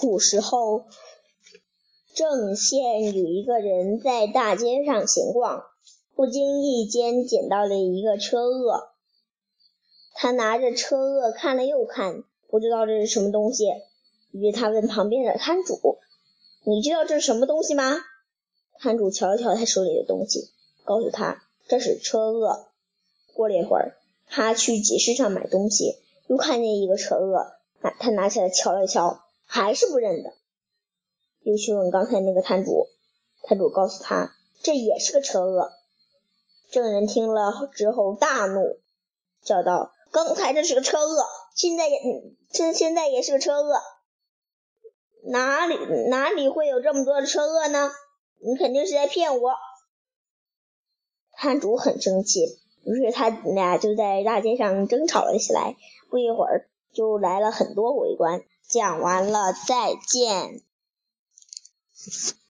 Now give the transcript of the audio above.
古时候，郑县有一个人在大街上闲逛，不经意间捡到了一个车轭。他拿着车轭看了又看，不知道这是什么东西。于是他问旁边的摊主：“你知道这是什么东西吗？”摊主瞧了瞧他手里的东西，告诉他：“这是车轭。”过了一会儿，他去集市上买东西，又看见一个车轭，拿他拿起来瞧了瞧，还是不认得。又去问刚才那个摊主，摊主告诉他，这也是个车鳄。证人听了之后大怒，叫道：“刚才这是个车鳄，现在也现现在也是个车鳄，哪里哪里会有这么多的车鳄呢？你肯定是在骗我。”摊主很生气。于是他俩就在大街上争吵了起来，不一会儿就来了很多围观。讲完了，再见。